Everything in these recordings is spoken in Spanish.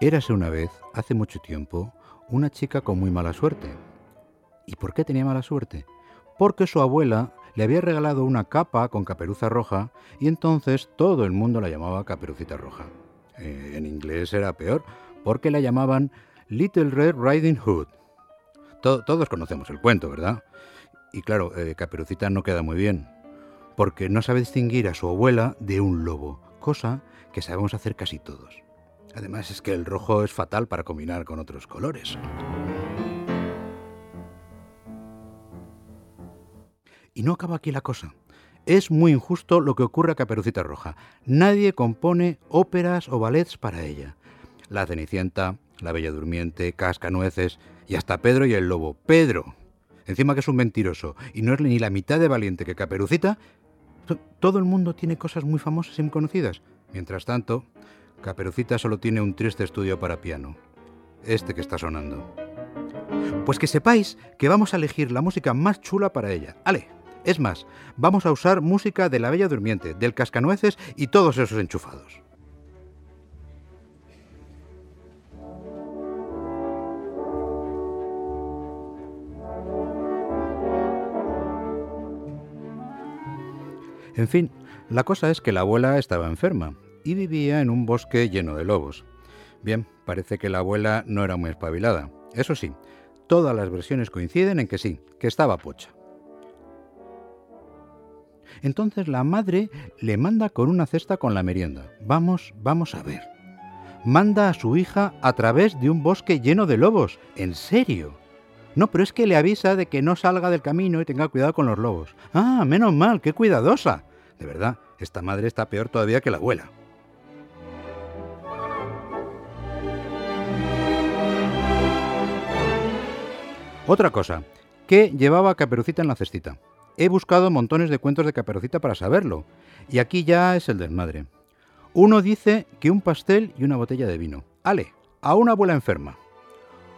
Érase una vez, hace mucho tiempo, una chica con muy mala suerte. ¿Y por qué tenía mala suerte? Porque su abuela le había regalado una capa con caperuza roja y entonces todo el mundo la llamaba caperucita roja. Eh, en inglés era peor, porque la llamaban Little Red Riding Hood. todos conocemos el cuento, ¿verdad? Y claro, eh, Caperucita no queda muy bien, porque no sabe distinguir a su abuela de un lobo, cosa que sabemos hacer casi todos. Además es que el rojo es fatal para combinar con otros colores. Y no acaba aquí la cosa. Es muy injusto lo que ocurre a Caperucita Roja. Nadie compone óperas o ballets para ella. La Cenicienta, la Bella Durmiente, Cascanueces y hasta Pedro y el Lobo. Pedro, encima que es un mentiroso y no es ni la mitad de valiente que Caperucita, todo el mundo tiene cosas muy famosas y muy conocidas. Mientras tanto, Caperucita solo tiene un triste estudio para piano. Este que está sonando. Pues que sepáis que vamos a elegir la música más chula para ella. Ale, es más, vamos a usar música de la Bella Durmiente, del Cascanueces y todos esos enchufados. En fin, la cosa es que la abuela estaba enferma y vivía en un bosque lleno de lobos. Bien, parece que la abuela no era muy espabilada. Eso sí, todas las versiones coinciden en que sí, que estaba pocha. Entonces la madre le manda con una cesta con la merienda. Vamos, vamos a ver. Manda a su hija a través de un bosque lleno de lobos. ¿En serio? No, pero es que le avisa de que no salga del camino y tenga cuidado con los lobos. Ah, menos mal, qué cuidadosa. De verdad, esta madre está peor todavía que la abuela. Otra cosa, ¿qué llevaba Caperucita en la cestita? He buscado montones de cuentos de Caperucita para saberlo. Y aquí ya es el desmadre. Uno dice que un pastel y una botella de vino. Ale, a una abuela enferma.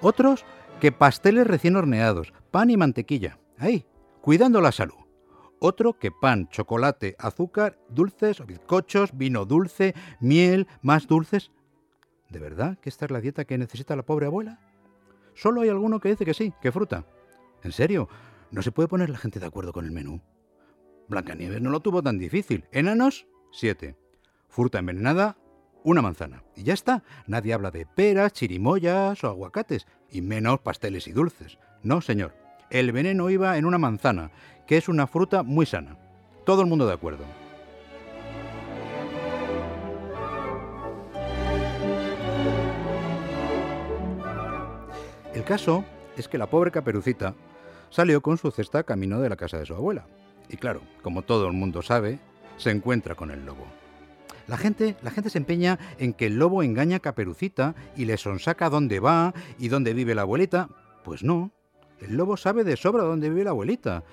Otros que pasteles recién horneados, pan y mantequilla. Ahí, cuidando la salud. Otro que pan, chocolate, azúcar, dulces o bizcochos, vino dulce, miel, más dulces. ¿De verdad que esta es la dieta que necesita la pobre abuela? Solo hay alguno que dice que sí, que fruta. ¿En serio? ¿No se puede poner la gente de acuerdo con el menú? Blancanieves no lo tuvo tan difícil. Enanos, siete. Fruta envenenada, una manzana. Y ya está. Nadie habla de peras, chirimoyas o aguacates, y menos pasteles y dulces. No, señor. El veneno iba en una manzana, que es una fruta muy sana. Todo el mundo de acuerdo. El caso es que la pobre caperucita salió con su cesta camino de la casa de su abuela. Y claro, como todo el mundo sabe, se encuentra con el lobo. La gente, la gente se empeña en que el lobo engaña a Caperucita y le sonsaca dónde va y dónde vive la abuelita. Pues no, el lobo sabe de sobra dónde vive la abuelita.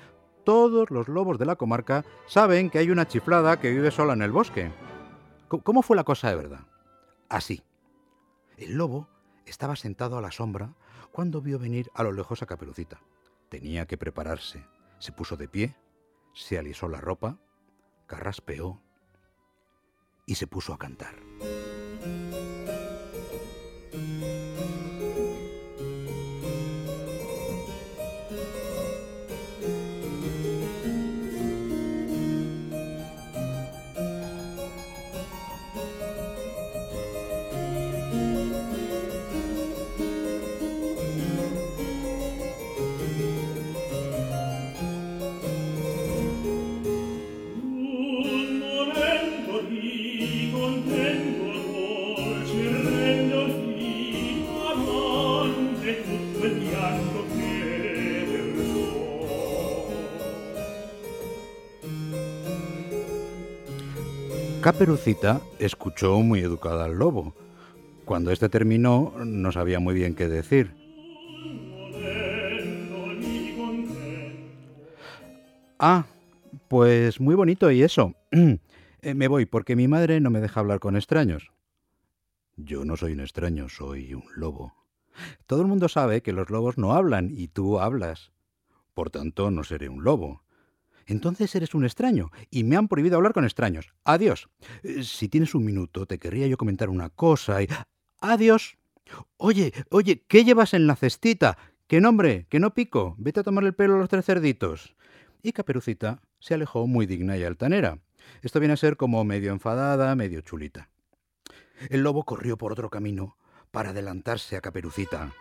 Todos los lobos de la comarca saben que hay una chiflada que vive sola en el bosque. ¿Cómo fue la cosa de verdad? Así. El lobo estaba sentado a la sombra cuando vio venir a lo lejos a Caperucita. Tenía que prepararse. Se puso de pie, se alisó la ropa, carraspeó y se puso a cantar. Caperucita escuchó muy educada al lobo. Cuando éste terminó, no sabía muy bien qué decir. Ah, pues muy bonito y eso. Eh, me voy porque mi madre no me deja hablar con extraños. Yo no soy un extraño, soy un lobo. Todo el mundo sabe que los lobos no hablan y tú hablas. Por tanto, no seré un lobo entonces eres un extraño y me han prohibido hablar con extraños. Adiós. Eh, si tienes un minuto, te querría yo comentar una cosa y... Adiós. Oye, oye, ¿qué llevas en la cestita? ¿Qué nombre? ¿Que no pico? Vete a tomar el pelo a los tres cerditos. Y Caperucita se alejó muy digna y altanera. Esto viene a ser como medio enfadada, medio chulita. El lobo corrió por otro camino para adelantarse a Caperucita.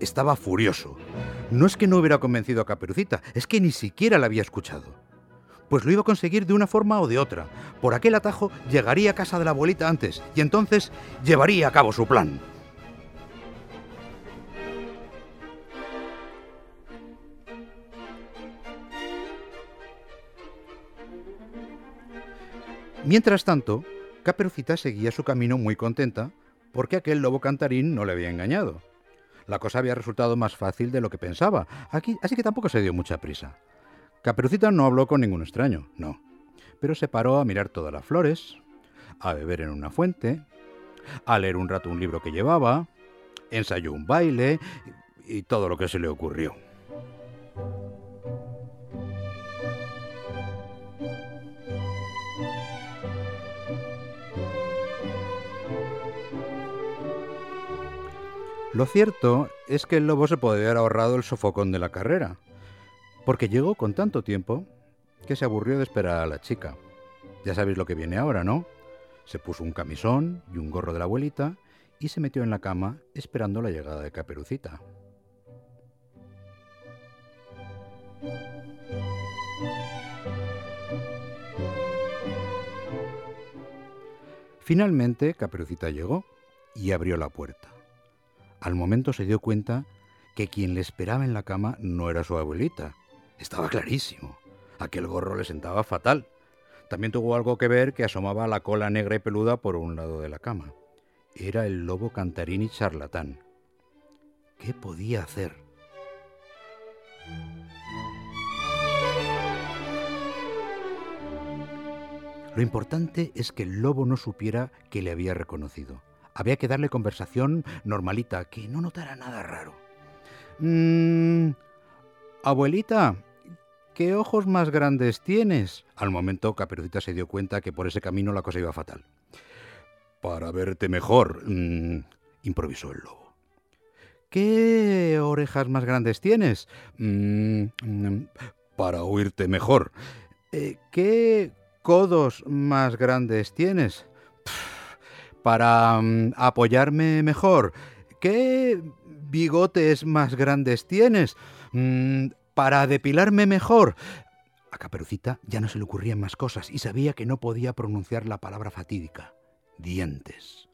Estaba furioso. No es que no hubiera convencido a Caperucita, es que ni siquiera la había escuchado. Pues lo iba a conseguir de una forma o de otra. Por aquel atajo llegaría a casa de la abuelita antes y entonces llevaría a cabo su plan. Mientras tanto, Caperucita seguía su camino muy contenta porque aquel lobo cantarín no le había engañado. La cosa había resultado más fácil de lo que pensaba, así que tampoco se dio mucha prisa. Caperucita no habló con ningún extraño, no, pero se paró a mirar todas las flores, a beber en una fuente, a leer un rato un libro que llevaba, ensayó un baile y todo lo que se le ocurrió. Lo cierto es que el lobo se podía haber ahorrado el sofocón de la carrera, porque llegó con tanto tiempo que se aburrió de esperar a la chica. Ya sabéis lo que viene ahora, ¿no? Se puso un camisón y un gorro de la abuelita y se metió en la cama esperando la llegada de Caperucita. Finalmente Caperucita llegó y abrió la puerta. Al momento se dio cuenta que quien le esperaba en la cama no era su abuelita. Estaba clarísimo. Aquel gorro le sentaba fatal. También tuvo algo que ver que asomaba la cola negra y peluda por un lado de la cama. Era el lobo cantarín y charlatán. ¿Qué podía hacer? Lo importante es que el lobo no supiera que le había reconocido. Había que darle conversación normalita, que no notara nada raro. Mmm... Abuelita, ¿qué ojos más grandes tienes? Al momento Caperucita se dio cuenta que por ese camino la cosa iba fatal. Para verte mejor, mmm, improvisó el lobo. ¿Qué orejas más grandes tienes? Mmm, para oírte mejor. Eh, ¿Qué codos más grandes tienes? Para mm, apoyarme mejor. ¿Qué bigotes más grandes tienes? Mm, para depilarme mejor. A Caperucita ya no se le ocurrían más cosas y sabía que no podía pronunciar la palabra fatídica. Dientes.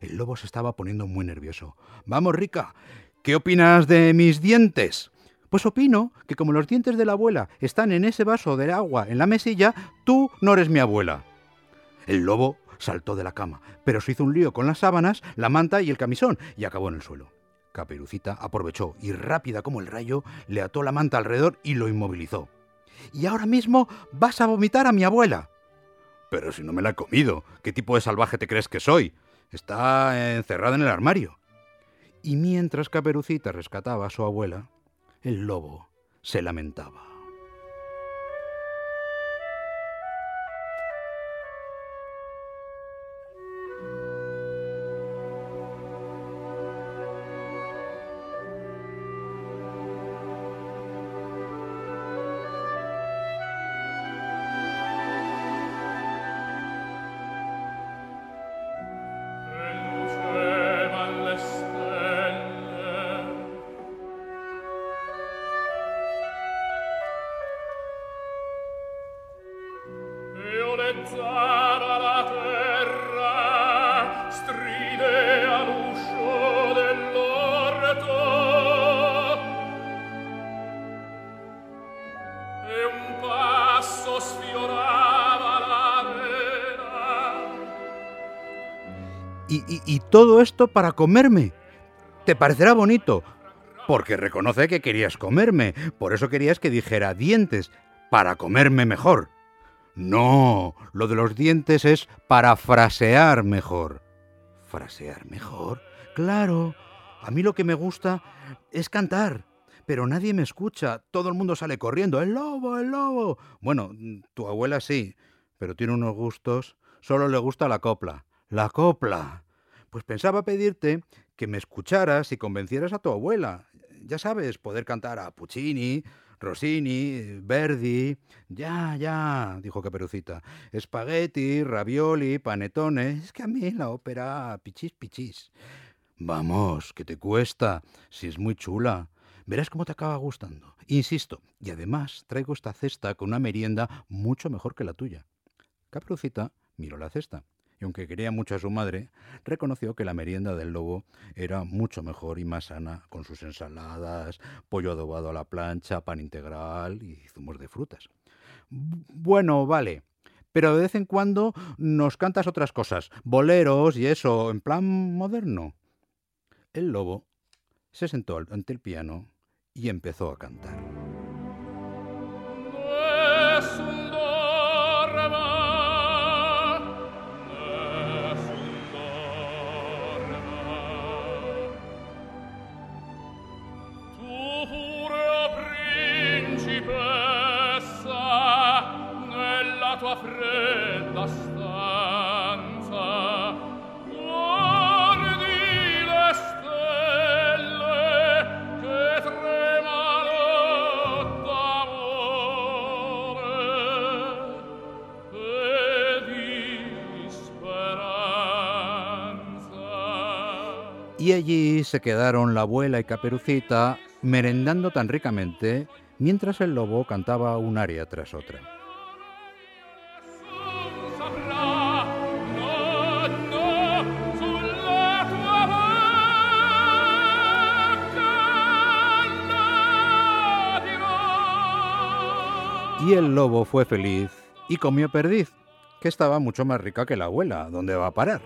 El lobo se estaba poniendo muy nervioso. Vamos, Rica, ¿qué opinas de mis dientes? Pues opino que como los dientes de la abuela están en ese vaso de agua en la mesilla, tú no eres mi abuela. El lobo saltó de la cama, pero se hizo un lío con las sábanas, la manta y el camisón y acabó en el suelo. Caperucita aprovechó y rápida como el rayo le ató la manta alrededor y lo inmovilizó. Y ahora mismo vas a vomitar a mi abuela. Pero si no me la he comido, ¿qué tipo de salvaje te crees que soy? Está encerrada en el armario. Y mientras Caperucita rescataba a su abuela, el lobo se lamentaba. Y, todo esto para comerme. Te parecerá bonito, porque reconoce que querías comerme, por eso querías que dijera dientes, para comerme mejor. No, lo de los dientes es para frasear mejor. ¿Frasear mejor? Claro, a mí lo que me gusta es cantar. Pero nadie me escucha, todo el mundo sale corriendo, el lobo, el lobo. Bueno, tu abuela sí, pero tiene unos gustos, solo le gusta la copla. La copla. Pues pensaba pedirte que me escucharas y convencieras a tu abuela. Ya sabes, poder cantar a Puccini, Rossini, Verdi. Ya, ya, dijo Caperucita. Espagueti, ravioli, panetone. Es que a mí la ópera pichis pichis. Vamos, que te cuesta, si es muy chula. Verás cómo te acaba gustando. Insisto, y además traigo esta cesta con una merienda mucho mejor que la tuya. Caperucita miró la cesta y aunque quería mucho a su madre, reconoció que la merienda del lobo era mucho mejor y más sana, con sus ensaladas, pollo adobado a la plancha, pan integral y zumos de frutas. Bueno, vale, pero de vez en cuando nos cantas otras cosas, boleros y eso, en plan moderno. El lobo se sentó ante el piano y empezó a cantar. Y allí se quedaron la abuela y Caperucita merendando tan ricamente mientras el lobo cantaba un aria tras otra. Y el lobo fue feliz y comió perdiz, que estaba mucho más rica que la abuela. ¿Dónde va a parar?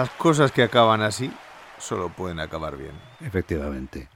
Las cosas que acaban así solo pueden acabar bien. Efectivamente.